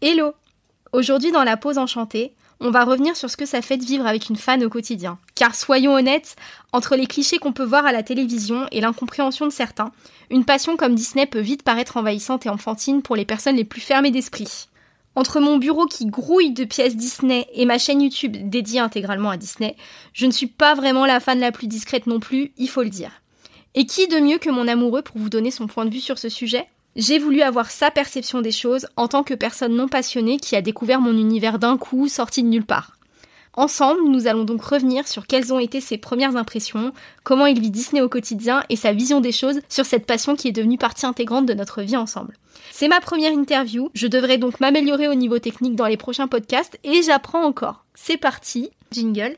Hello Aujourd'hui dans la pause enchantée, on va revenir sur ce que ça fait de vivre avec une fan au quotidien. Car soyons honnêtes, entre les clichés qu'on peut voir à la télévision et l'incompréhension de certains, une passion comme Disney peut vite paraître envahissante et enfantine pour les personnes les plus fermées d'esprit. Entre mon bureau qui grouille de pièces Disney et ma chaîne YouTube dédiée intégralement à Disney, je ne suis pas vraiment la fan la plus discrète non plus, il faut le dire. Et qui de mieux que mon amoureux pour vous donner son point de vue sur ce sujet? J'ai voulu avoir sa perception des choses en tant que personne non passionnée qui a découvert mon univers d'un coup sorti de nulle part. Ensemble, nous allons donc revenir sur quelles ont été ses premières impressions, comment il vit Disney au quotidien et sa vision des choses sur cette passion qui est devenue partie intégrante de notre vie ensemble. C'est ma première interview, je devrais donc m'améliorer au niveau technique dans les prochains podcasts et j'apprends encore. C'est parti, jingle.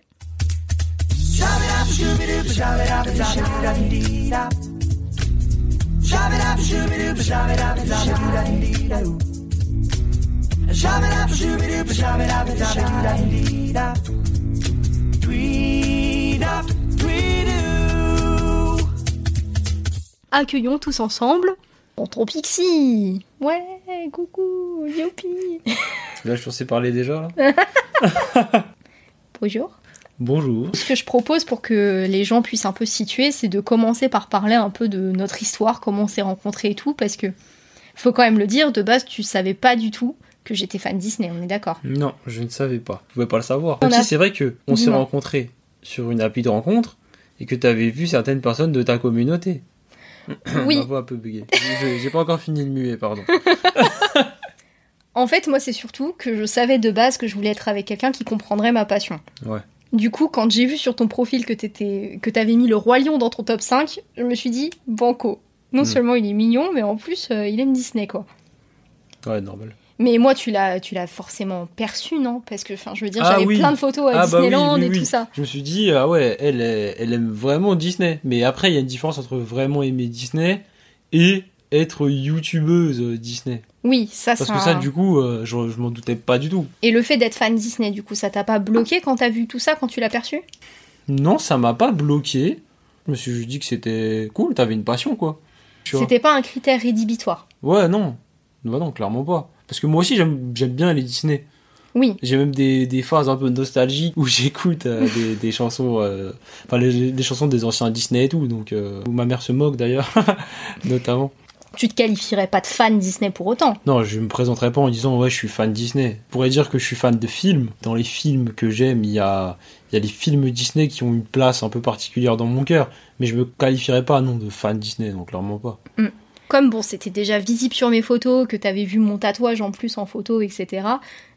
Accueillons tous ensemble Tonton Pixie Ouais, coucou, youpi Là, je pensais parler déjà, là. Bonjour Bonjour. Ce que je propose pour que les gens puissent un peu se situer, c'est de commencer par parler un peu de notre histoire, comment on s'est rencontrés et tout, parce que faut quand même le dire, de base, tu savais pas du tout que j'étais fan Disney, on est d'accord Non, je ne savais pas. Je pouvais pas le savoir. Même si c'est vrai que on s'est rencontrés sur une appli de rencontre et que tu avais vu certaines personnes de ta communauté. Oui. Ma voix un peu buguée. J'ai pas encore fini de muer, pardon. en fait, moi, c'est surtout que je savais de base que je voulais être avec quelqu'un qui comprendrait ma passion. Ouais. Du coup, quand j'ai vu sur ton profil que t'étais, que t'avais mis le roi lion dans ton top 5, je me suis dit, banco. Non hmm. seulement il est mignon, mais en plus, euh, il aime Disney, quoi. Ouais, normal. Mais moi, tu l'as, tu l'as forcément perçu, non? Parce que, enfin, je veux dire, ah j'avais plein de photos à ah bah Disneyland et tout ça. Je me suis dit, ah ouais, elle, elle aime vraiment Disney. Mais après, il y a une différence entre vraiment aimer Disney et être youtubeuse Disney. Oui, ça Parce que ça, du coup, euh, je, je m'en doutais pas du tout. Et le fait d'être fan Disney, du coup, ça t'a pas bloqué quand t'as vu tout ça, quand tu l'as perçu? Non, ça m'a pas bloqué. Je me suis juste dit que c'était cool, t'avais une passion, quoi. C'était pas un critère rédhibitoire Ouais, non. Bah non, clairement pas. Parce que moi aussi, j'aime bien les Disney. Oui. J'ai même des, des, phases un peu nostalgiques où j'écoute euh, des, des, chansons, euh, enfin les, chansons des anciens Disney et tout, donc où ma mère se moque d'ailleurs, notamment tu te qualifierais pas de fan Disney pour autant. Non, je me présenterais pas en disant ouais, je suis fan Disney. Je pourrais dire que je suis fan de films. Dans les films que j'aime, il y a, il y a les films Disney qui ont une place un peu particulière dans mon cœur, mais je me qualifierais pas non de fan Disney, donc clairement pas. Mm. Comme bon, c'était déjà visible sur mes photos, que t'avais vu mon tatouage en plus en photo, etc.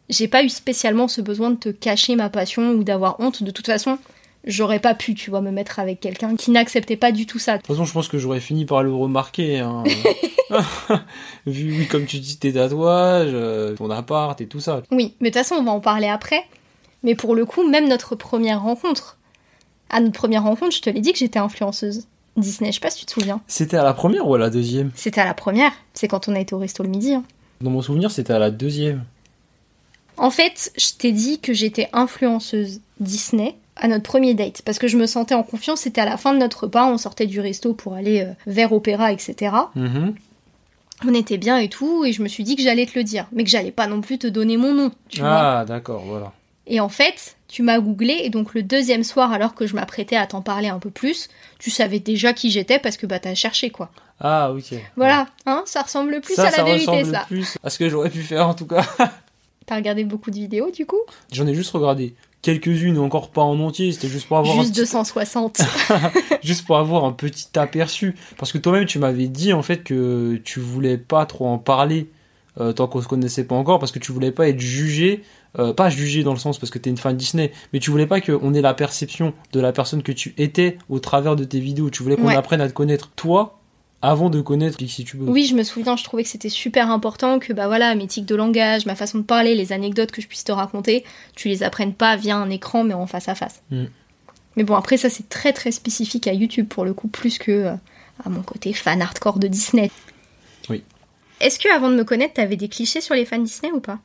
J'ai pas eu spécialement ce besoin de te cacher ma passion ou d'avoir honte. De toute façon, j'aurais pas pu, tu vois, me mettre avec quelqu'un qui n'acceptait pas du tout ça. De toute façon, je pense que j'aurais fini par le remarquer. Hein. Vu, oui, comme tu dis, tes tatouages, euh, ton appart et tout ça. Oui, mais de toute façon, on va en parler après. Mais pour le coup, même notre première rencontre, à notre première rencontre, je te l'ai dit que j'étais influenceuse. Disney, je sais pas si tu te souviens. C'était à la première ou à la deuxième? C'était à la première. C'est quand on a été au resto le midi. Hein. Dans mon souvenir, c'était à la deuxième. En fait, je t'ai dit que j'étais influenceuse Disney à notre premier date parce que je me sentais en confiance. C'était à la fin de notre repas, on sortait du resto pour aller euh, vers Opéra, etc. Mm-hmm. On était bien et tout, et je me suis dit que j'allais te le dire, mais que j'allais pas non plus te donner mon nom. Tu ah, d'accord, voilà. Et en fait, tu m'as googlé, et donc le deuxième soir, alors que je m'apprêtais à t'en parler un peu plus, tu savais déjà qui j'étais parce que bah t'as cherché quoi. Ah, ok. Voilà, hein, ça ressemble plus à la vérité, ça. Plus à ce que j'aurais pu faire en tout cas. T'as regardé beaucoup de vidéos du coup? J'en ai juste regardé quelques-unes, encore pas en entier, c'était juste pour avoir... Juste 260. juste pour avoir un petit aperçu. Parce que toi-même, tu m'avais dit en fait que tu voulais pas trop en parler euh, tant qu'on se connaissait pas encore, parce que tu voulais pas être jugé, euh, pas jugé dans le sens parce que tu es une fan Disney, mais tu voulais pas qu'on ait la perception de la personne que tu étais au travers de tes vidéos. Tu voulais qu'on apprenne à te connaître toi avant de connaître Pixie Tube. Oui, je me souviens, je trouvais que c'était super important que bah voilà, mes tics de langage, ma façon de parler, les anecdotes que je puisse te raconter, tu les apprennes pas via un écran mais en face à face. Mm. Mais bon, après ça c'est très très spécifique à YouTube pour le coup plus que euh, à mon côté fan hardcore de Disney. Oui. Est-ce que avant de me connaître, t'avais des clichés sur les fans Disney ou pas?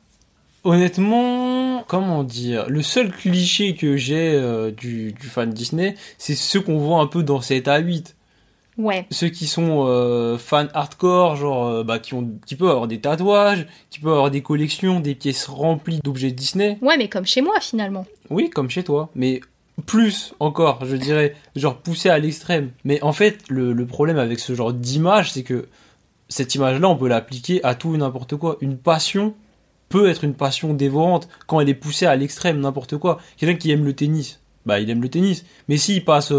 Honnêtement, comment dire, le seul cliché que j'ai euh, du, du fan Disney, c'est ceux qu'on voit un peu dans 7 à 8 Ouais. Ceux qui sont euh, fans hardcore, genre euh, bah, qui ont, qui peuvent avoir des tatouages, qui peuvent avoir des collections, des pièces remplies d'objets Disney. Ouais, mais comme chez moi finalement. Oui, comme chez toi, mais plus encore, je dirais, genre poussé à l'extrême. Mais en fait, le, le problème avec ce genre d'image, c'est que cette image-là, on peut l'appliquer à tout et n'importe quoi. Une passion peut être une passion dévorante quand elle est poussée à l'extrême, n'importe quoi. Quelqu'un qui aime le tennis, bah il aime le tennis. Mais s'il passe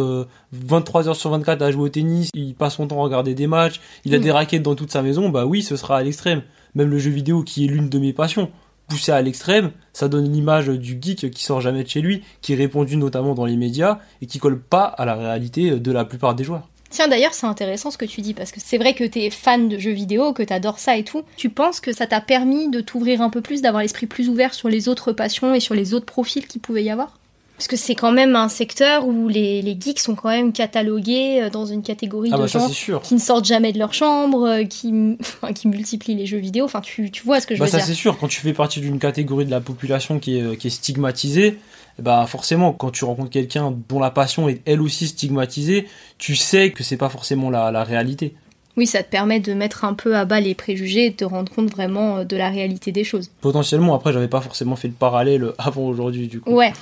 23 heures sur 24 à jouer au tennis, il passe son temps à regarder des matchs, il a Mm. des raquettes dans toute sa maison, bah oui, ce sera à l'extrême. Même le jeu vidéo qui est l'une de mes passions, poussé à l'extrême, ça donne l'image du geek qui sort jamais de chez lui, qui est répandu notamment dans les médias et qui colle pas à la réalité de la plupart des joueurs. Tiens, d'ailleurs, c'est intéressant ce que tu dis, parce que c'est vrai que t'es fan de jeux vidéo, que t'adores ça et tout. Tu penses que ça t'a permis de t'ouvrir un peu plus, d'avoir l'esprit plus ouvert sur les autres passions et sur les autres profils qu'il pouvait y avoir? Parce que c'est quand même un secteur où les, les geeks sont quand même catalogués euh, dans une catégorie Ah de bah ça gens qui ne sortent jamais de leur chambre, euh, qui, enfin, qui multiplient les jeux vidéo. Enfin, tu, tu vois ce que je Bah veux ça dire c'est sûr, quand tu fais partie d'une catégorie de la population qui est, euh, qui est stigmatisée, bah forcément quand tu rencontres quelqu'un dont la passion est elle aussi stigmatisée, tu sais que c'est pas forcément la, la réalité. Oui, ça te permet de mettre un peu à bas les préjugés et de te rendre compte vraiment de la réalité des choses. Potentiellement, après j'avais pas forcément fait le parallèle avant aujourd'hui du coup. Ouais.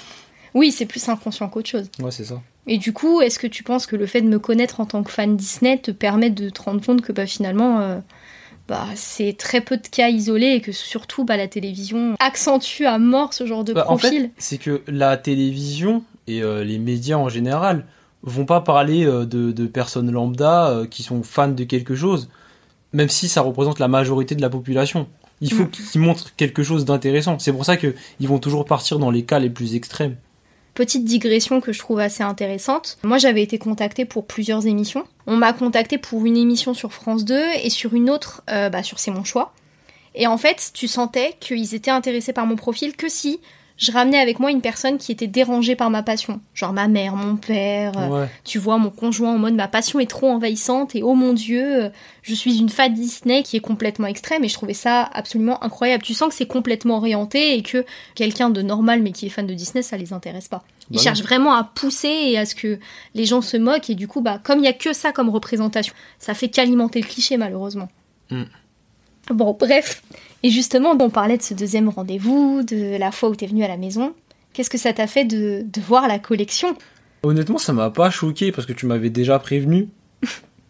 Oui, c'est plus inconscient qu'autre chose. Ouais, c'est ça. Et du coup, est-ce que tu penses que le fait de me connaître en tant que fan Disney te permet de te rendre compte que bah, finalement, euh, bah, c'est très peu de cas isolés et que surtout bah, la télévision accentue à mort ce genre de Bah, en profil fait, c'est que la télévision et euh, les médias en général vont pas parler euh, de, de personnes lambda qui sont fans de quelque chose, même si ça représente la majorité de la population. Il faut Mm. qu'ils montrent quelque chose d'intéressant. C'est pour ça que ils vont toujours partir dans les cas les plus extrêmes. Petite digression que je trouve assez intéressante. Moi, j'avais été contactée pour plusieurs émissions. On m'a contactée pour une émission sur France 2 et sur une autre euh, bah, sur C'est mon choix. Et en fait, tu sentais qu'ils étaient intéressés par mon profil que si je ramenais avec moi une personne qui était dérangée par ma passion. Genre ma mère, mon père, euh, Ouais. tu vois, mon conjoint en mode ma passion est trop envahissante et oh mon dieu, euh, je suis une fan Disney qui est complètement extrême et je trouvais ça absolument incroyable. Tu sens que c'est complètement orienté et que quelqu'un de normal mais qui est fan de Disney, ça les intéresse pas. Ils Bah non. cherchent vraiment à pousser et à ce que les gens se moquent et du coup, bah, comme il y a que ça comme représentation, ça fait qu'alimenter le cliché malheureusement. Mm. Bon, bref. Et justement, on parlait de ce deuxième rendez-vous, de la fois où t'es venu à la maison. Qu'est-ce que ça t'a fait de, de voir la collection? Honnêtement, ça m'a pas choqué parce que tu m'avais déjà prévenu.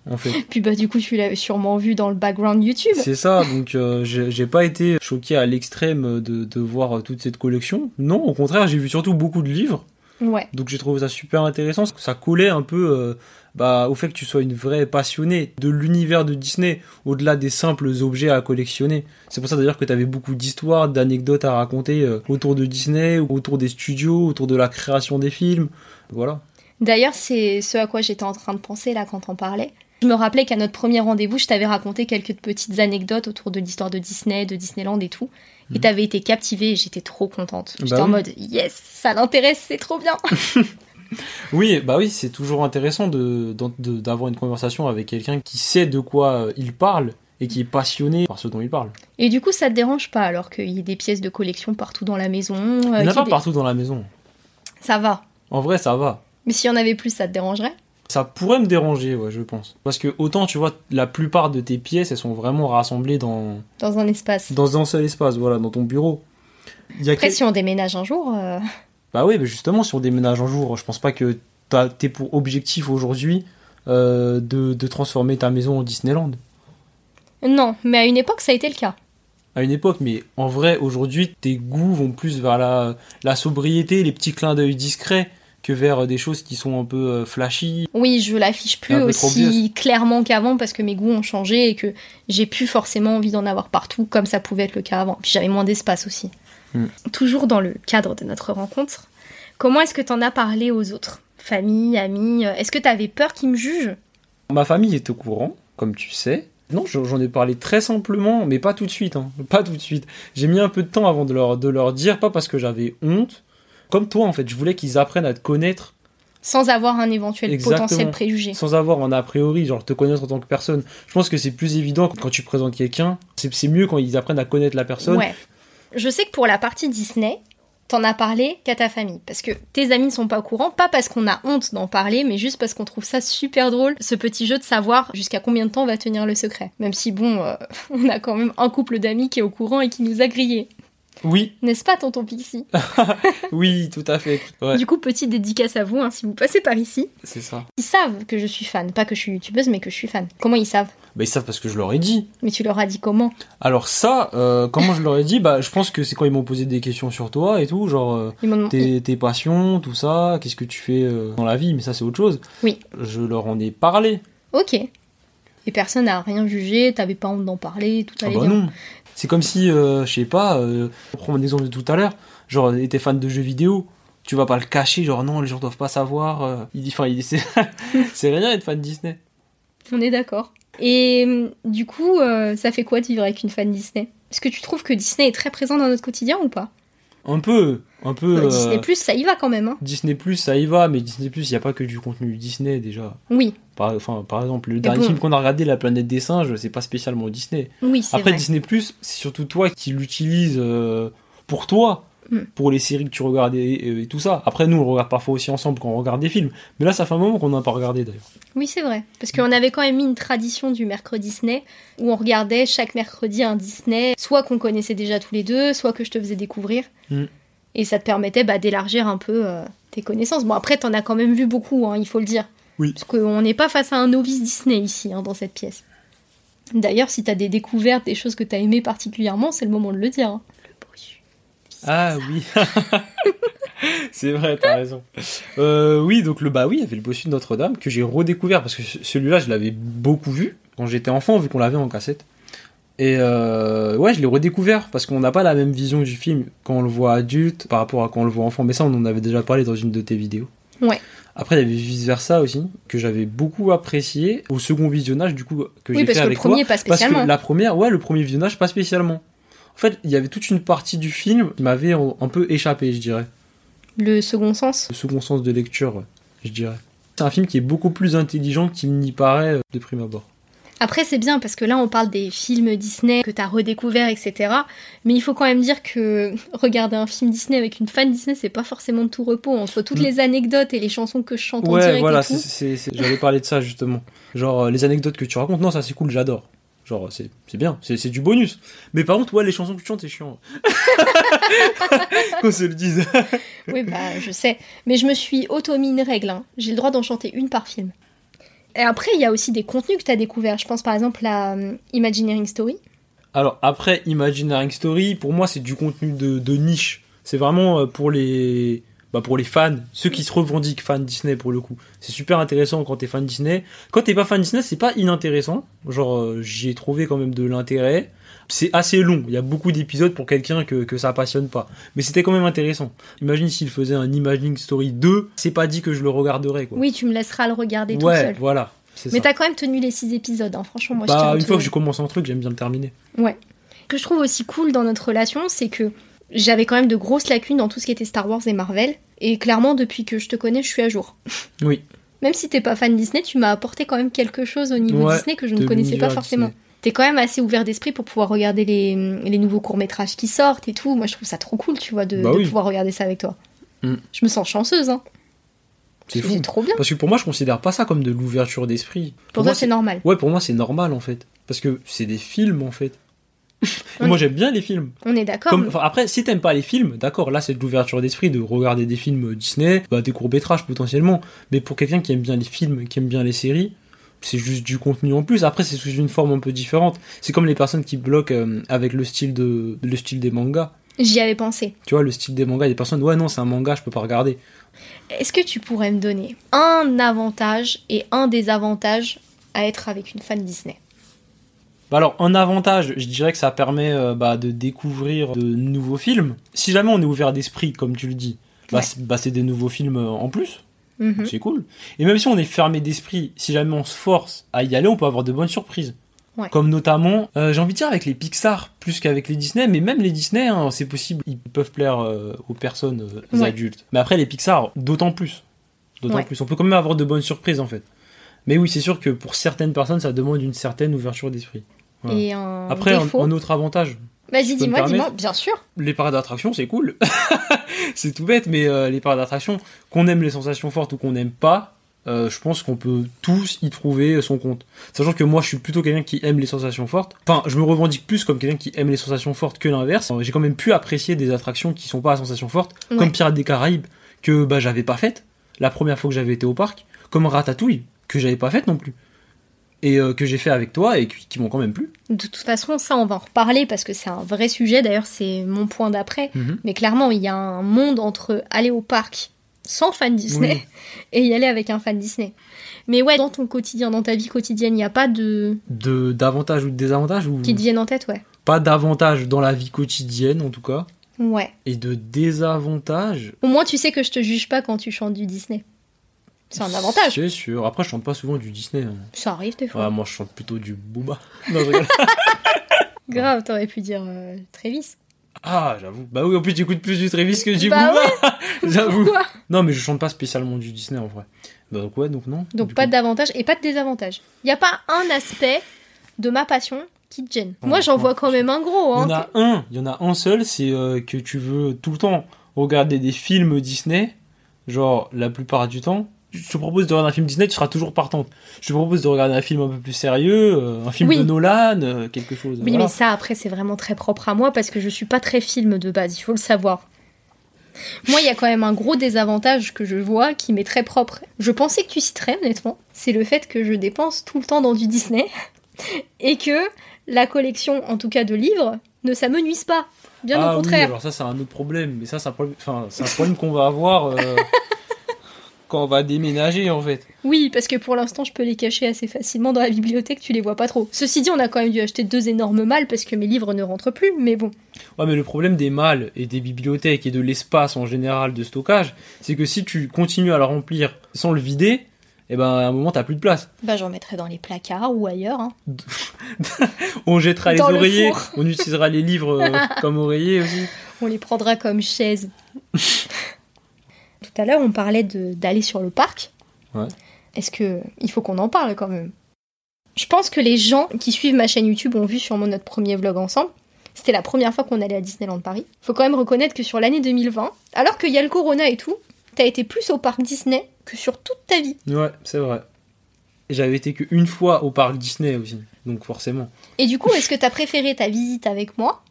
En fait, Puis bah du coup, tu l'avais sûrement vu dans le background YouTube. c'est ça. Donc, euh, j'ai pas été choqué à l'extrême de, de voir toute cette collection. Non, au contraire, j'ai vu surtout beaucoup de livres. Ouais. Donc j'ai trouvé ça super intéressant. Ça collait un peu euh, bah, au fait que tu sois une vraie passionnée de l'univers de Disney, au-delà des simples objets à collectionner. C'est pour ça d'ailleurs que tu avais beaucoup d'histoires, d'anecdotes à raconter euh, autour de Disney, autour des studios, autour de la création des films. Voilà. D'ailleurs, c'est ce à quoi j'étais en train de penser là quand on parlait. Je me rappelais qu'à notre premier rendez-vous, je t'avais raconté quelques petites anecdotes autour de l'histoire de Disney, de Disneyland et tout. Et Mhm. t'avais été captivée et j'étais trop contente. J'étais Bah en oui. mode yes, ça l'intéresse, c'est trop bien. Oui, bah oui, c'est toujours intéressant de, d'avoir une conversation avec quelqu'un qui sait de quoi euh, il parle et qui est passionné par ce dont il parle. Et du coup, ça te dérange pas alors qu'il y ait des pièces de collection partout dans la maison euh, Il n'y en a pas des- partout dans la maison. Ça va. En vrai, ça va. Mais s'il y en avait plus, ça te dérangerait? Ça pourrait me déranger, ouais, je pense. Parce que autant, tu vois, la plupart de tes pièces, elles sont vraiment rassemblées dans, dans un espace. dans un seul espace, voilà, dans ton bureau. Y a Après, quel- si on déménage un jour, euh, Bah oui, mais justement, si on déménage un jour, je pense pas que t'es pour objectif aujourd'hui euh, de, de transformer ta maison en Disneyland. non. Mais à une époque, ça a été le cas. À une époque, mais en vrai, aujourd'hui, tes goûts vont plus vers la, la sobriété, les petits clins d'œil discrets, que vers des choses qui sont un peu euh, flashy. Oui, je l'affiche plus aussi clairement qu'avant parce que mes goûts ont changé et que j'ai plus forcément envie d'en avoir partout comme ça pouvait être le cas avant. Puis j'avais moins d'espace aussi. Mm. Toujours dans le cadre de notre rencontre, comment est-ce que t'en as parlé aux autres? Famille, amis euh, Est-ce que t'avais peur qu'ils me jugent? Ma famille est au courant, comme tu sais. Non, j'en ai parlé très simplement, mais pas tout de suite. hein. Pas tout de suite. J'ai mis un peu de temps avant de leur, de leur dire, pas parce que j'avais honte. Comme toi, en fait, je voulais qu'ils apprennent à te connaître sans avoir un éventuel Exactement. potentiel préjugé sans avoir un a priori, genre te connaître en tant que personne. Je pense que c'est plus évident quand tu présentes quelqu'un. C'est c'est mieux quand ils apprennent à connaître la personne. Ouais. Je sais que pour la partie Disney, t'en as parlé qu'à ta famille. Parce que tes amis ne sont pas au courant, pas parce qu'on a honte d'en parler, mais juste parce qu'on trouve ça super drôle, ce petit jeu de savoir jusqu'à combien de temps va tenir le secret. Même si, bon, euh, on a quand même un couple d'amis qui est au courant et qui nous a grillés. Oui, N'est-ce pas, tonton Pixie oui, tout à fait. Ouais, Du coup, petite dédicace à vous, hein, si vous passez par ici. c'est ça. Ils savent que je suis fan, pas que je suis youtubeuse, mais que je suis fan. Comment ils savent? Bah, ils savent parce que je leur ai dit. Mais tu leur as dit comment? Alors ça, euh, comment je leur ai dit? Bah, je pense que c'est quand ils m'ont posé des questions sur toi et tout, genre euh, Ils tes, tes passions, tout ça, qu'est-ce que tu fais euh, dans la vie, mais ça c'est autre chose. Oui. Je leur en ai parlé. Ok. Et personne n'a rien jugé, t'avais pas honte d'en parler, tout Ah allait bah bien. non. C'est comme si, euh, je sais pas, euh, on prend mon exemple de tout à l'heure, genre t'es fan de jeux vidéo, tu vas pas le cacher, genre non, les gens doivent pas savoir. euh, il dit, enfin, il c'est c'est rien être fan de Disney. On est d'accord. Et hum, du coup, euh, ça fait quoi de vivre avec une fan Disney? Est-ce que tu trouves que Disney est très présent dans notre quotidien ou pas? Un peu, un peu. Euh, euh, Disney Plus, ça y va quand même, hein Disney Plus, ça y va, mais Disney Plus, il y a pas que du contenu Disney déjà. Oui, Par, enfin, par exemple, le dernier bon. film qu'on a regardé, La planète des singes, c'est pas spécialement Disney. oui, c'est Après, vrai. Disney Plus, c'est surtout toi qui l'utilises euh, pour toi, Mm. pour les séries que tu regardes et, et- et tout ça. Après, nous, on regarde parfois aussi ensemble quand on regarde des films. Mais là, ça fait un moment qu'on n'a pas regardé d'ailleurs. Oui, c'est vrai. Parce qu'on avait quand même mis une tradition du mercredi Disney où on regardait chaque mercredi un Disney, soit qu'on connaissait déjà tous les deux, soit que je te faisais découvrir. Mm. Et ça te permettait bah, d'élargir un peu euh, tes connaissances. Bon, après, t'en as quand même vu beaucoup, hein, il faut le dire. Oui. Parce qu'on n'est pas face à un novice Disney ici, hein, dans cette pièce. D'ailleurs, si t'as des découvertes, des choses que t'as aimées particulièrement, c'est le moment de le dire. hein. Le bossu. Ah oui C'est vrai, t'as raison. Euh, oui, donc le bah oui, il y avait le bossu de Notre-Dame que j'ai redécouvert parce que ce- celui-là, je l'avais beaucoup vu quand j'étais enfant, vu qu'on l'avait en cassette. Et euh, ouais, je l'ai redécouvert parce qu'on n'a pas la même vision du film quand on le voit adulte par rapport à quand on le voit enfant. Mais ça, on en avait déjà parlé dans une de tes vidéos. Ouais. Après, il y avait vice versa aussi que j'avais beaucoup apprécié au second visionnage du coup que Oui, j'ai parce fait que le avec toi. premier, pas Parce spécialement. que la première, ouais, le premier visionnage, pas spécialement. En fait, il y avait toute une partie du film qui m'avait un peu échappé, je dirais. Le second sens. Le second sens de lecture, je dirais. C'est un film qui est beaucoup plus intelligent qu'il n'y paraît euh, de prime abord. Après, c'est bien parce que là, on parle des films Disney que t'as redécouverts, etc. Mais il faut quand même dire que regarder un film Disney avec une fan Disney, c'est pas forcément de tout repos. Entre toutes Mm. les anecdotes et les chansons que je chante en Ouais, direct voilà, j'allais parler de ça justement. Genre, euh, les anecdotes que tu racontes, non, ça c'est cool, j'adore. Genre, c'est bien, c'est c'est du bonus. Mais par contre, ouais, les chansons que tu chantes, c'est chiant. Qu'on se le dise. Oui, bah, je sais. Mais je me suis auto-mis une règle. hein. J'ai le droit d'en chanter une par film. Et après, il y a aussi des contenus que t'as découverts. Je pense par exemple à euh, Imagineering Story. Alors après Imagineering Story, pour moi c'est du contenu de, de niche. C'est vraiment euh, pour les bah, pour les fans, ceux qui se revendiquent fans Disney pour le coup. C'est super intéressant quand t'es fan Disney. Quand t'es pas fan Disney, c'est pas inintéressant. Genre euh, j'y ai trouvé quand même de l'intérêt. C'est assez long, il y a beaucoup d'épisodes pour quelqu'un que, que ça passionne pas. Mais c'était quand même intéressant. Imagine s'il faisait un Imagineering Story 2, c'est pas dit que je le regarderais quoi. Oui, tu me laisseras le regarder tout ouais, seul. voilà. Mais t'as quand même tenu les six épisodes, hein. franchement, moi je Bah, une fois que j'ai commencé un truc, j'aime bien le terminer. Ce que je trouve aussi cool dans notre relation, c'est que j'avais quand même de grosses lacunes dans tout ce qui était Star Wars et Marvel. Et clairement, depuis que je te connais, je suis à jour. Oui. Même si t'es pas fan Disney, tu m'as apporté quand même quelque chose au niveau Ouais, Disney que je ne connaissais pas forcément. Disney. T'es quand même assez ouvert d'esprit pour pouvoir regarder les, les nouveaux courts-métrages qui sortent et tout. Moi, je trouve ça trop cool, tu vois, de, Bah de oui. pouvoir regarder ça avec toi. Mm. Je me sens chanceuse, hein. C'est fou. trop bien. Parce que pour moi, je considère pas ça comme de l'ouverture d'esprit. Pour, toi, c'est normal. Ouais, pour moi, c'est normal en fait. Parce que c'est des films en fait. Moi, j'aime bien les films. On est d'accord. Comme, enfin, après, si t'aimes pas les films, d'accord, là, c'est de l'ouverture d'esprit de regarder des films Disney, bah, des courts-métrages potentiellement. Mais pour quelqu'un qui aime bien les films, qui aime bien les séries, c'est juste du contenu en plus. Après, c'est sous une forme un peu différente. C'est comme les personnes qui bloquent euh, avec le style, de, le style des mangas. J'y avais pensé. Tu vois, le style des mangas, il y a des personnes, ouais, non, c'est un manga, je peux pas regarder. Est-ce que tu pourrais me donner un avantage et un désavantage à être avec une fan Disney? Bah alors, un avantage, je dirais que ça permet euh, bah, de découvrir de nouveaux films. Si jamais on est ouvert d'esprit, comme tu le dis, bah, Ouais. c'est- bah, c'est des nouveaux films euh, en plus. Mhm. C'est cool. Et même si on est fermé d'esprit, si jamais on se force à y aller, on peut avoir de bonnes surprises. Ouais. Comme notamment, euh, j'ai envie de dire avec les Pixar plus qu'avec les Disney, mais même les Disney, hein, c'est possible, ils peuvent plaire euh, aux personnes euh, Ouais. adultes. Mais après les Pixar, d'autant plus. D'autant Ouais. plus. On peut quand même avoir de bonnes surprises en fait. Mais oui, c'est sûr que pour certaines personnes, ça demande une certaine ouverture d'esprit. Voilà. Et un Après, un autre avantage, Vas-y, dis-moi, dis-moi, bien sûr. Les parcs d'attraction, c'est cool. c'est tout bête, mais euh, les parcs d'attraction, qu'on aime les sensations fortes ou qu'on n'aime pas, euh, je pense qu'on peut tous y trouver son compte. Sachant que moi, je suis plutôt quelqu'un qui aime les sensations fortes. Enfin, je me revendique plus comme quelqu'un qui aime les sensations fortes que l'inverse. J'ai quand même pu apprécier des attractions qui sont pas à sensations fortes, Ouais. comme Pirates des Caraïbes, que bah, j'avais pas faites la première fois que j'avais été au parc, comme Ratatouille, que j'avais pas faite non plus. Et euh, que j'ai fait avec toi et qui, qui m'ont quand même plu. De toute façon, ça, on va en reparler parce que c'est un vrai sujet. D'ailleurs, c'est mon point d'après. Mhm. Mais clairement, il y a un monde entre aller au parc sans fan Disney Oui. et y aller avec un fan Disney. Mais ouais, dans ton quotidien, dans ta vie quotidienne, il n'y a pas de. De d'avantages ou de désavantages ou qui te viennent en tête, ouais. pas d'avantages dans la vie quotidienne en tout cas Ouais. et de désavantages Au moins, tu sais que je te juge pas quand tu chantes du Disney. C'est un avantage. c'est sûr après je chante pas souvent du Disney hein. Ça arrive des fois. Ouais, moi je chante plutôt du Booba non, je rigole. Grave, t'aurais pu dire euh, Travis. ah j'avoue bah oui en plus j'écoute plus du Travis que du Bah Booba j'avoue Pourquoi non mais je chante pas spécialement du Disney en vrai Bah, donc ouais donc non Donc du pas coup. d'avantage et pas de désavantage. Il n'y a pas un aspect de ma passion qui te gêne. Ouais, Moi, j'en ouais. vois quand même un gros. il y Hein. en a un il y en a un seul c'est euh, que tu veux tout le temps regarder des films Disney genre la plupart du temps je te propose de regarder un film Disney, tu seras toujours partante. Je te propose de regarder un film un peu plus sérieux, euh, un film Oui. de Nolan, euh, quelque chose. Oui, voilà. mais ça, après, c'est vraiment très propre à moi parce que je suis pas très film de base, il faut le savoir. Moi, il y a quand même un gros désavantage que je vois qui m'est très propre. Je pensais que tu citerais, honnêtement. C'est le fait que je dépense tout le temps dans du Disney et que la collection, en tout cas de livres, ne s'amenuise pas. Bien ah au oui, contraire. alors ça c'est un autre problème, mais ça c'est un problème, enfin, c'est un problème qu'on va avoir euh, quand on va déménager en fait. Oui, parce que pour l'instant, je peux les cacher assez facilement dans la bibliothèque, tu les vois pas trop. Ceci dit, on a quand même dû acheter deux énormes malles parce que mes livres ne rentrent plus, mais bon. Ouais, mais le problème des malles et des bibliothèques et de l'espace en général de stockage, c'est que si tu continues à le remplir sans le vider, eh ben à un moment t'as plus de place. Bah, j'en mettrai dans les placards ou ailleurs. hein. On jettera les le oreillers, on utilisera les livres euh, comme oreillers aussi. On les prendra comme chaises. Tout à l'heure, on parlait d'aller sur le parc. Ouais. Est-ce que il faut qu'on en parle quand même? Je pense que les gens qui suivent ma chaîne YouTube ont vu sûrement notre premier vlog ensemble. C'était la première fois qu'on allait à Disneyland Paris. Faut quand même reconnaître que sur l'année 2020, alors qu'il y a le Corona et tout, t'as été plus au parc Disney que sur toute ta vie. Ouais, c'est vrai. J'avais été qu'une fois au parc Disney aussi, donc forcément. Et du coup, est-ce que t'as préféré ta visite avec moi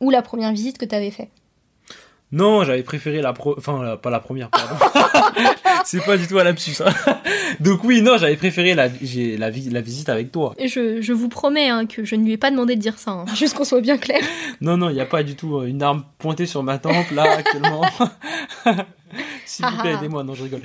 ou la première visite que t'avais fait Non, j'avais préféré la pro... enfin la- pas la première, pardon. c'est pas du tout un lapsus. hein. Donc oui, non, j'avais préféré la, j'ai la, vi- la visite avec toi. je, je vous promets hein, que je ne lui ai pas demandé de dire ça, hein, juste qu'on soit bien clair. Non, non, il n'y a pas du tout euh, une arme pointée sur ma tempe là actuellement. S'il vous plaît, aidez-moi. Non, je rigole.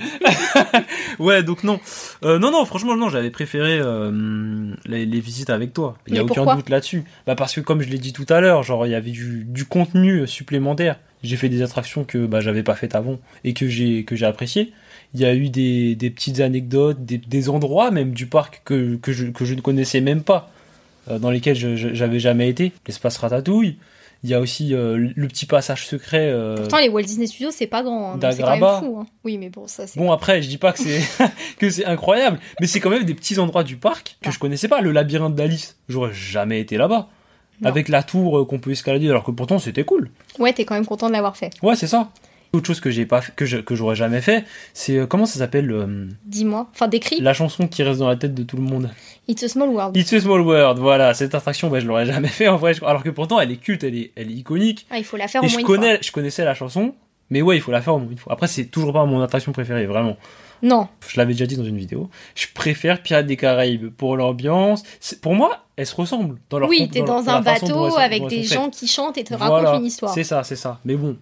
ouais, donc non. Euh, non, non, franchement, non, j'avais préféré euh, les, les visites avec toi. Il n'y a Mais aucun doute là-dessus. Bah parce que comme je l'ai dit tout à l'heure, genre il y avait du, du contenu supplémentaire. J'ai fait des attractions que bah, j'avais pas faites avant et que j'ai que j'ai apprécié. Il y a eu des, des petites anecdotes, des, des endroits même du parc que, que, je, que je ne connaissais même pas, euh, dans lesquels j'avais jamais été. L'espace Ratatouille. Il y a aussi euh, le petit passage secret. euh, Pourtant, les Walt Disney Studios, c'est pas grand. c'est quand même fou. hein. Oui, mais bon, ça, après, je dis pas que c'est que c'est incroyable, mais c'est quand même des petits endroits du parc que Ah. je connaissais pas. Le labyrinthe d'Alice, j'aurais jamais été là-bas. Avec la tour euh, qu'on peut escalader, alors que pourtant c'était cool. Ouais, t'es quand même content de l'avoir fait. Ouais, c'est ça. Autre chose que j'ai pas fait- que je- que j'aurais jamais fait, c'est euh, comment ça s'appelle euh, Dis-moi. Enfin, décris. la chanson qui reste dans la tête de tout le monde. It's a Small World. It's a Small World, voilà, cette attraction, bah, je l'aurais jamais fait en vrai, je- alors que pourtant elle est culte, elle est, elle est iconique. Ah, il faut la faire Et au je moins une connais, je connaissais la chanson, mais ouais, il faut la faire au moins une fois. Après, c'est toujours pas mon attraction préférée, vraiment. fois. Non. Je l'avais déjà dit dans une vidéo. Je préfère Pirates des Caraïbes pour l'ambiance. Pour moi, elles se ressemblent dans leur oui, t'es dans, dans un bateau avec des gens qui chantent et te racontent Voilà, une histoire. C'est ça, c'est ça. Mais bon,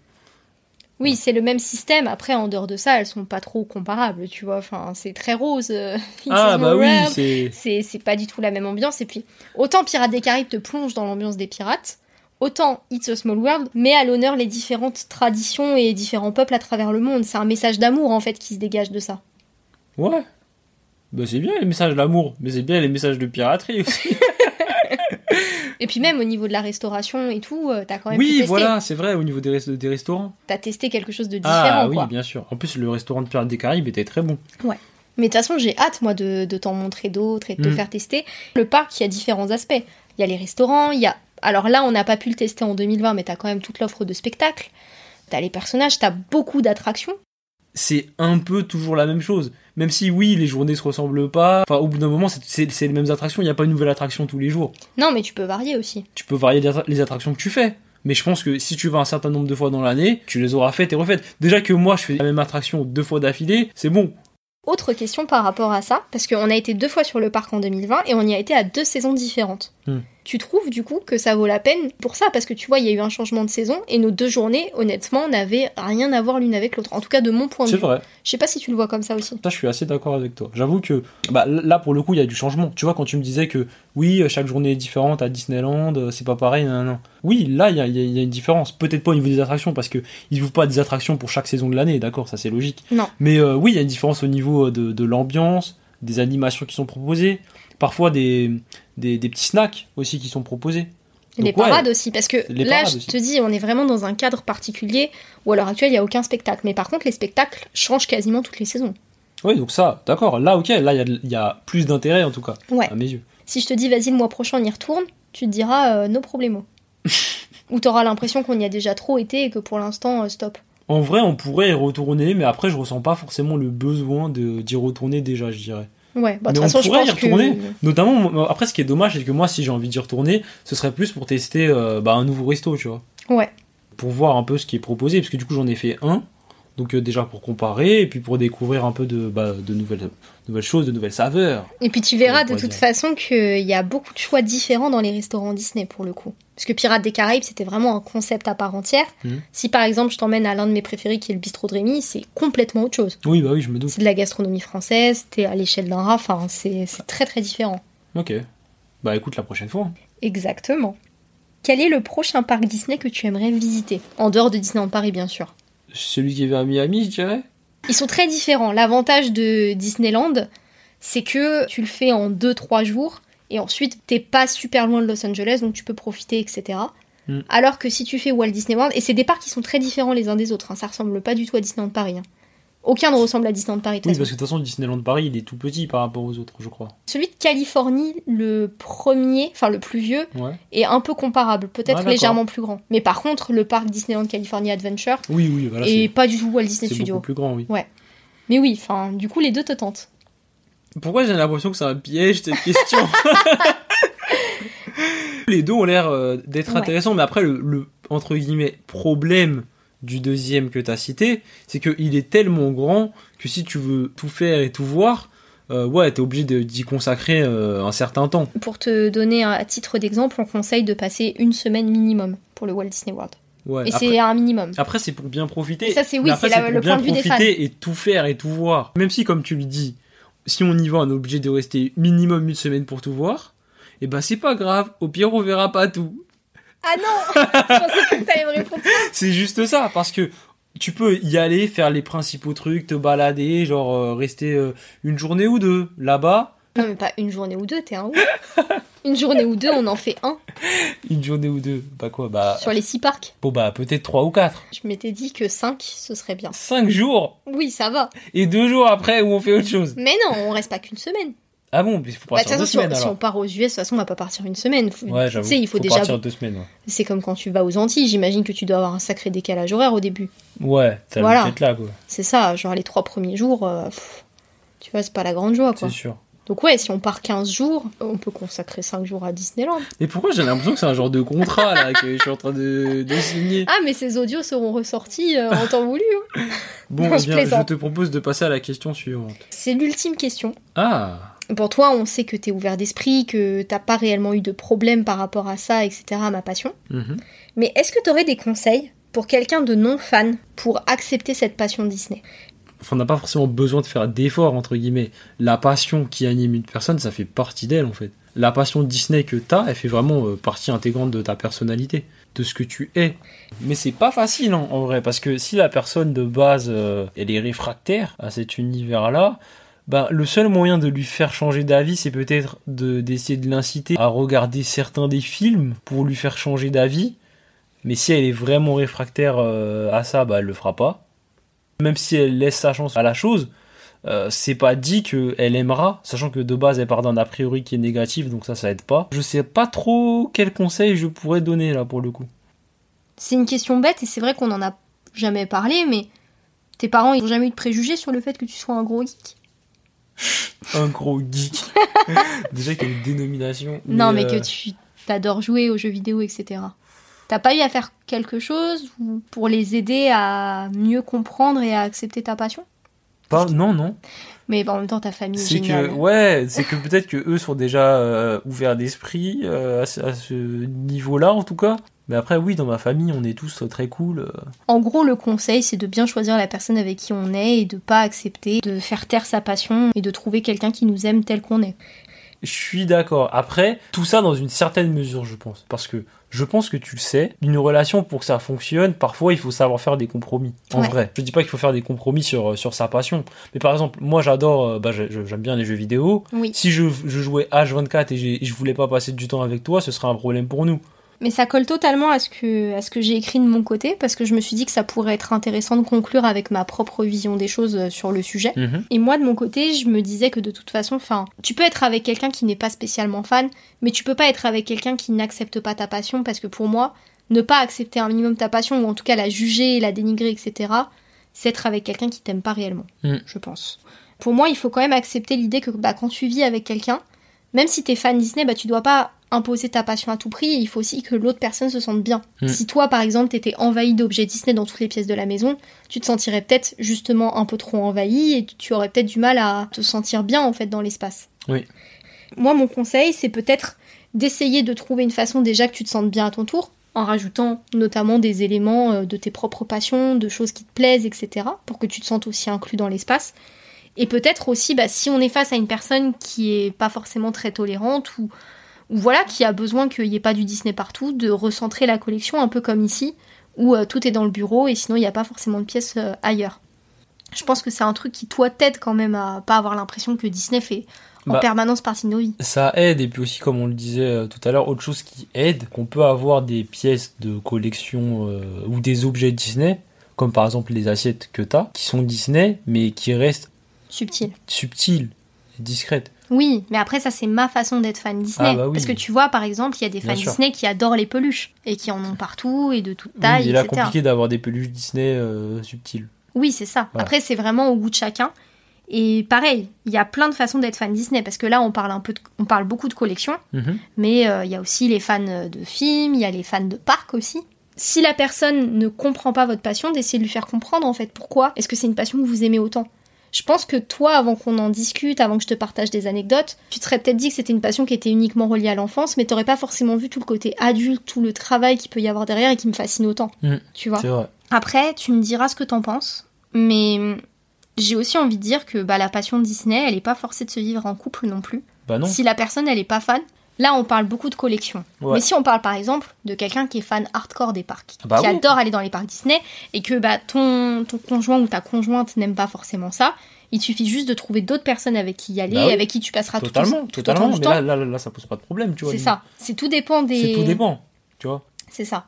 Oui, c'est le même système. Après, en dehors de ça, elles sont pas trop comparables, tu vois. Enfin, c'est très rose. euh, ah bah oui, c'est c'est pas du tout la même ambiance. Et puis, autant Pirates des Caraïbes te plonge dans l'ambiance des pirates, autant It's a Small World met à l'honneur les différentes traditions et différents peuples à travers le monde. C'est un message d'amour, en fait, qui se dégage de ça. ouais. Bah c'est bien les messages d'amour, mais c'est bien les messages de piraterie aussi. Et puis même au niveau de la restauration et tout, euh, t'as quand même pu oui, tester. voilà, c'est vrai au niveau des, des restaurants. T'as testé quelque chose de différent, Ah oui, quoi. bien sûr. En plus, le restaurant de Pirates des Caraïbes était très bon. Mais de toute façon, j'ai hâte, moi, de, de t'en montrer d'autres et de te Mm. faire tester. Le parc, il y a différents aspects. Il y a les restaurants, il y a Alors là, on n'a pas pu le tester en 2020, mais t'as quand même toute l'offre de spectacles. T'as les personnages, t'as beaucoup d'attractions. C'est un peu toujours la même chose. Même si oui, les journées se ressemblent pas. Enfin, au bout d'un moment, c'est- les mêmes attractions. Il n'y a pas une nouvelle attraction tous les jours. Non, mais tu peux varier aussi. Tu peux varier les attra- les attractions que tu fais. Mais je pense que si tu vas un certain nombre de fois dans l'année, tu les auras faites et refaites. Déjà que moi, je fais la même attraction deux fois d'affilée, c'est bon. Autre question par rapport à ça, parce qu'on a été deux fois sur le parc en 2020 et on y a été à deux saisons différentes. Hmm. Tu trouves du coup que ça vaut la peine pour ça? Parce que tu vois, il y a eu un changement de saison et nos deux journées, honnêtement, n'avaient rien à voir l'une avec l'autre. En tout cas, de mon point de C'est vue. vrai. Je sais pas si tu le vois comme ça aussi. Ça, je suis assez d'accord avec toi. J'avoue que bah, là, pour le coup, il y a du changement. Tu vois, quand tu me disais que oui, chaque journée est différente à Disneyland, euh, c'est pas pareil, non, non. Oui, là, il y a, y y une différence. Peut-être pas au niveau des attractions, parce que ils ouvrent pas des attractions pour chaque saison de l'année, d'accord, ça c'est logique. Non. Mais euh, oui, il y a une différence au niveau euh, de, de l'ambiance, des animations qui sont proposées, parfois des, des, des petits snacks aussi qui sont proposés. Les ouais, parades aussi, parce que là, je aussi. te dis, on est vraiment dans un cadre particulier où à l'heure actuelle, il n'y a aucun spectacle. Mais par contre, les spectacles changent quasiment toutes les saisons. Oui, donc ça, d'accord. Là, ok, là, il y y a plus d'intérêt en tout cas, Ouais. à mes yeux. Si je te dis, vas-y, le mois prochain, on y retourne, tu te diras, euh, no problemo. Ou t'auras l'impression qu'on y a déjà trop été et que pour l'instant, euh, stop. En vrai, on pourrait y retourner, mais après, je ressens pas forcément le besoin d'y retourner déjà, je dirais. Ouais, bah, Mais on façon, je y pense que. retourner. Notamment, après, ce qui est dommage, c'est que moi, si j'ai envie d'y retourner, ce serait plus pour tester euh, bah, un nouveau resto, tu vois. Ouais. Pour voir un peu ce qui est proposé, parce que du coup, j'en ai fait un. Donc, euh, déjà pour comparer, et puis pour découvrir un peu de, bah, de nouvelles, nouvelles choses, de nouvelles saveurs. Et puis tu verras de toute dire. façon qu'il y a beaucoup de choix différents dans les restaurants Disney pour le coup. Parce que Pirates des Caraïbes, c'était vraiment un concept à part entière. Mhm. Si par exemple je t'emmène à l'un de mes préférés qui est le bistrot de Rémy, c'est complètement autre chose. Oui, bah oui, je me doute. C'est de la gastronomie française, t'es à l'échelle d'un rat, enfin c'est c'est très très différent. Ok. Bah écoute, la prochaine fois. Exactement. Quel est le prochain parc Disney que tu aimerais visiter? En dehors de Disneyland Paris, bien sûr. Celui qui est vers Miami, je dirais? Ils sont très différents. L'avantage de Disneyland, c'est que tu le fais en 2-3 jours et ensuite t'es pas super loin de Los Angeles donc tu peux profiter, etc. Mm. Alors que si tu fais Walt Disney World, et c'est des parcs qui sont très différents les uns des autres, hein, ça ressemble pas du tout à Disneyland Paris. hein. Aucun ne ressemble à Disneyland Paris. Oui, parce que de toute façon, Disneyland Paris, il est tout petit par rapport aux autres, je crois. Celui de Californie, le premier, enfin le plus vieux, Ouais. est un peu comparable, peut-être légèrement plus grand. Mais par contre, le parc Disneyland California Adventure Oui, oui, voilà. est c'est- pas du tout Walt Disney C'est Studio. beaucoup plus grand, oui. Mais oui, enfin, du coup, les deux te tentent. Pourquoi j'ai l'impression que c'est un piège cette question Les deux ont l'air euh, d'être Ouais. intéressants, mais après le, le, entre guillemets problème du deuxième que tu as cité, c'est qu'il est tellement grand que si tu veux tout faire et tout voir, euh, ouais, t'es obligé d'y consacrer euh, un certain temps. Pour te donner un à titre d'exemple, on conseille de passer une semaine minimum pour le Walt Disney World. Ouais. Et c'est un minimum. après, c'est pour bien profiter. Et ça, c'est- oui, c'est le bien point de vue des profiter et tout faire et tout voir. Même si, comme tu le dis, si on y va, on est obligé de rester minimum une semaine pour tout voir. Et ben c'est pas grave. Au pire, on verra pas tout. Ah non Je pensais que t'allais me répondre. C'est juste ça, parce que tu peux y aller, faire les principaux trucs, te balader, genre euh, rester euh, une journée ou deux là-bas, Non, mais pas une journée ou deux, t'es un ouf. Une journée ou deux, on en fait un une journée ou deux, bah quoi, bah sur les six parcs. bon bah peut-être trois ou quatre, Je m'étais dit que cinq, ce serait bien. cinq jours? Oui, ça va. et deux jours après où on fait autre chose? Mais non, on reste pas qu'une semaine. Ah bon, il faut Bah, partir toute deux façon, si on, semaines si on part aux US, de toute façon, on va pas partir une semaine. Faut- Ouais, tu j'avoue. sais, il faut, déjà. partir deux semaines. Ouais, C'est comme quand tu vas aux Antilles, j'imagine que tu dois avoir un sacré décalage horaire au début. ouais t'as Voilà. le là quoi, C'est ça, genre les trois premiers jours, euh, pff, tu vois, c'est pas la grande joie quoi. c'est sûr. Donc ouais, si on part 15 jours, on peut consacrer 5 jours à Disneyland. Mais pourquoi j'ai l'impression que c'est un genre de contrat là que je suis en train de, de signer Ah, mais ces audios seront ressortis euh, en temps voulu. hein. Bon, Non, eh bien, je te propose de passer à la question suivante. C'est l'ultime question. Ah Pour toi, on sait que t'es ouvert d'esprit, que t'as pas réellement eu de problème par rapport à ça, etc., à ma passion. mhm. Mais est-ce que t'aurais des conseils pour quelqu'un de non fan pour accepter cette passion Disney? Enfin, on n'a pas forcément besoin de faire d'efforts, entre guillemets. La passion qui anime une personne, ça fait partie d'elle, en fait. La passion Disney que t'as, elle fait vraiment euh, partie intégrante de ta personnalité, de ce que tu es. Mais c'est pas facile, hein, en vrai, parce que si la personne de base, euh, elle est réfractaire à cet univers-là, ben, le seul moyen de lui faire changer d'avis, c'est peut-être de- d'essayer de l'inciter à regarder certains des films pour lui faire changer d'avis. Mais si elle est vraiment réfractaire euh, à ça, bah, elle le fera pas même si elle laisse sa chance à la chose, euh, c'est pas dit qu'elle aimera, sachant que de base elle part d'un a priori qui est négatif, donc ça, ça aide pas. Je sais pas trop quel conseil je pourrais donner là pour le coup. C'est une question bête et c'est vrai qu'on en a jamais parlé, mais tes parents ils ont jamais eu de préjugés sur le fait que tu sois un gros geek? Un gros geek. Déjà qu'il y a une dénomination. Non, mais euh, que tu t'adores jouer aux jeux vidéo, etc. T'as pas eu à faire quelque chose pour les aider à mieux comprendre et à accepter ta passion? Pas, non, non. Mais en même temps, ta famille est, C'est que, ouais, c'est que peut-être que eux sont déjà euh, ouverts d'esprit euh, à ce niveau-là en tout cas. Mais après, oui, dans ma famille, on est tous très cool. euh. En gros, le conseil, c'est de bien choisir la personne avec qui on est et de pas accepter de faire taire sa passion et de trouver quelqu'un qui nous aime tel qu'on est. Je suis d'accord. Après, tout ça dans une certaine mesure, je pense. Parce que je pense que tu le sais, une relation, pour que ça fonctionne, parfois il faut savoir faire des compromis. En Ouais. vrai. Je dis pas qu'il faut faire des compromis sur, euh, sur sa passion. Mais par exemple, moi j'adore, euh, bah, j'aime bien les jeux vidéo. Oui. Si je, je jouais H24 et, et je voulais pas passer du temps avec toi, ce serait un problème pour nous. Mais ça colle totalement à ce que, à ce que j'ai écrit de mon côté, parce que je me suis dit que ça pourrait être intéressant de conclure avec ma propre vision des choses euh, sur le sujet. Mhm. Et moi, de mon côté, je me disais que de toute façon, enfin, tu peux être avec quelqu'un qui n'est pas spécialement fan, mais tu peux pas être avec quelqu'un qui n'accepte pas ta passion, parce que pour moi, ne pas accepter un minimum ta passion, ou en tout cas la juger, la dénigrer, etc., c'est être avec quelqu'un qui t'aime pas réellement, Mm. je pense. Pour moi, il faut quand même accepter l'idée que bah, quand tu vis avec quelqu'un, même si t'es fan Disney, bah, tu dois pas imposer ta passion à tout prix, il faut aussi que l'autre personne se sente bien. Mm. Si toi, par exemple, t'étais envahi d'objets Disney dans toutes les pièces de la maison, tu te sentirais peut-être justement un peu trop envahi et tu aurais peut-être du mal à te sentir bien en fait dans l'espace. Oui. Moi, mon conseil, c'est peut-être d'essayer de trouver une façon déjà que tu te sentes bien à ton tour, en rajoutant notamment des éléments euh, de tes propres passions, de choses qui te plaisent, etc., pour que tu te sentes aussi inclus dans l'espace. Et peut-être aussi, bah, si on est face à une personne qui est pas forcément très tolérante ou, ou voilà, qui a besoin qu'il n'y ait pas du Disney partout, de recentrer la collection un peu comme ici, où euh, tout est dans le bureau et sinon il n'y a pas forcément de pièces euh, ailleurs. Je pense que c'est un truc qui, toi, t'aide quand même à pas avoir l'impression que Disney fait en Bah, permanence partie de nos vies. Ça aide, et puis aussi, comme on le disait euh, tout à l'heure, autre chose qui aide, qu'on peut avoir des pièces de collection euh, ou des objets Disney, comme par exemple les assiettes que tu as, qui sont Disney, mais qui restent Subtil. subtiles et discrètes. Oui, mais après, ça, c'est ma façon d'être fan Disney. Ah bah oui. Parce que tu vois, par exemple, il y a des Bien fans sûr. Disney qui adorent les peluches et qui en ont partout et de toute Oui, taille, il est compliqué d'avoir des peluches Disney euh, subtiles. Oui, c'est ça. Voilà. Après, c'est vraiment au goût de chacun. Et pareil, il y a plein de façons d'être fan Disney parce que là, on parle un peu, de- on parle beaucoup de collections, Mhm. mais euh, il y a aussi les fans de films, il y a les fans de parcs aussi. Si la personne ne comprend pas votre passion, d'essayer de lui faire comprendre en fait pourquoi. Est-ce que c'est une passion que vous aimez autant? Je pense que toi, avant qu'on en discute, avant que je te partage des anecdotes, tu te serais peut-être dit que c'était une passion qui était uniquement reliée à l'enfance, mais t'aurais pas forcément vu tout le côté adulte, tout le travail qu'il peut y avoir derrière et qui me fascine autant. Mm. Tu vois C'est vrai. après, tu me diras ce que t'en penses, mais j'ai aussi envie de dire que bah, la passion Disney, elle est pas forcée de se vivre en couple non plus. Bah non. Si la personne, elle est pas fan, là, on parle beaucoup de collection. Ouais. Mais si on parle par exemple de quelqu'un qui est fan hardcore des parcs, Bah qui oui. adore aller dans les parcs Disney, et que bah, ton, ton conjoint ou ta conjointe n'aime pas forcément ça, il suffit juste de trouver d'autres personnes avec qui y aller, Bah oui. avec qui tu passeras tout, Totalement, tout, tout autant totalement. du Mais temps. là, là, là, là, ça pose pas de problème, tu vois. C'est ça. C'est tout dépend des. C'est tout dépend, tu vois. C'est ça.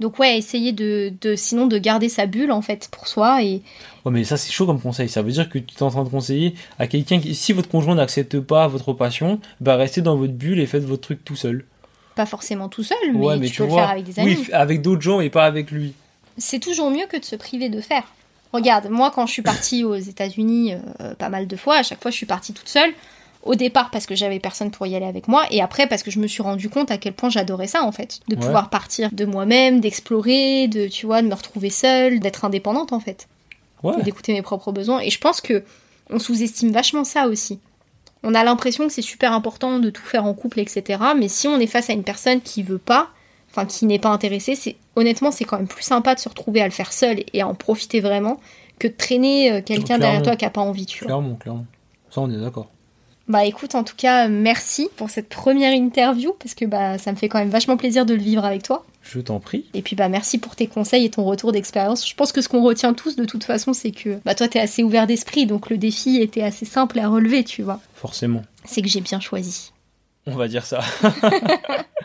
Donc ouais, essayer de, de sinon de garder sa bulle en fait pour soi et Ouais, mais ça, c'est chaud comme conseil. Ça veut dire que tu es en train de conseiller à quelqu'un qui, si votre conjoint n'accepte pas votre passion, bah restez dans votre bulle et faites votre truc tout seul. pas forcément tout seul, mais, ouais, mais tu, tu peux le vois. faire avec des amis. Oui, avec d'autres gens et pas avec lui. C'est toujours mieux que de se priver de faire. Regarde, moi quand je suis partie aux États-Unis euh, pas mal de fois, à chaque fois je suis partie toute seule. Au départ parce que j'avais personne pour y aller avec moi, et après parce que je me suis rendu compte à quel point j'adorais ça en fait, de Ouais. pouvoir partir de moi-même, d'explorer, de tu vois, de me retrouver seule, d'être indépendante en fait. Ouais. d'écouter mes propres besoins. Et je pense que on sous-estime vachement ça aussi. On a l'impression que c'est super important de tout faire en couple, etc. Mais si on est face à une personne qui veut pas, enfin qui n'est pas intéressée, c'est honnêtement c'est quand même plus sympa de se retrouver à le faire seul et à en profiter vraiment que de traîner euh, quelqu'un derrière toi qui a pas envie, tu vois. Clairement, clairement. Ça, on est d'accord. Bah écoute, en tout cas, merci pour cette première interview parce que bah ça me fait quand même vachement plaisir de le vivre avec toi. Je t'en prie. Et puis bah merci pour tes conseils et ton retour d'expérience. Je pense que ce qu'on retient tous de toute façon, c'est que bah toi t'es assez ouvert d'esprit, donc le défi était assez simple à relever, tu vois. Forcément. C'est que j'ai bien choisi. On va dire ça.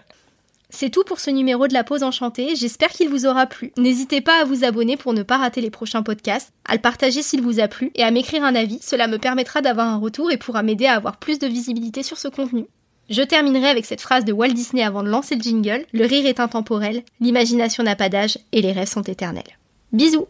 C'est tout pour ce numéro de la pause enchantée, j'espère qu'il vous aura plu. N'hésitez pas à vous abonner pour ne pas rater les prochains podcasts, à le partager s'il vous a plu et à m'écrire un avis, cela me permettra d'avoir un retour et pourra m'aider à avoir plus de visibilité sur ce contenu. Je terminerai avec cette phrase de Walt Disney avant de lancer le jingle, le rire est intemporel, l'imagination n'a pas d'âge et les rêves sont éternels. Bisous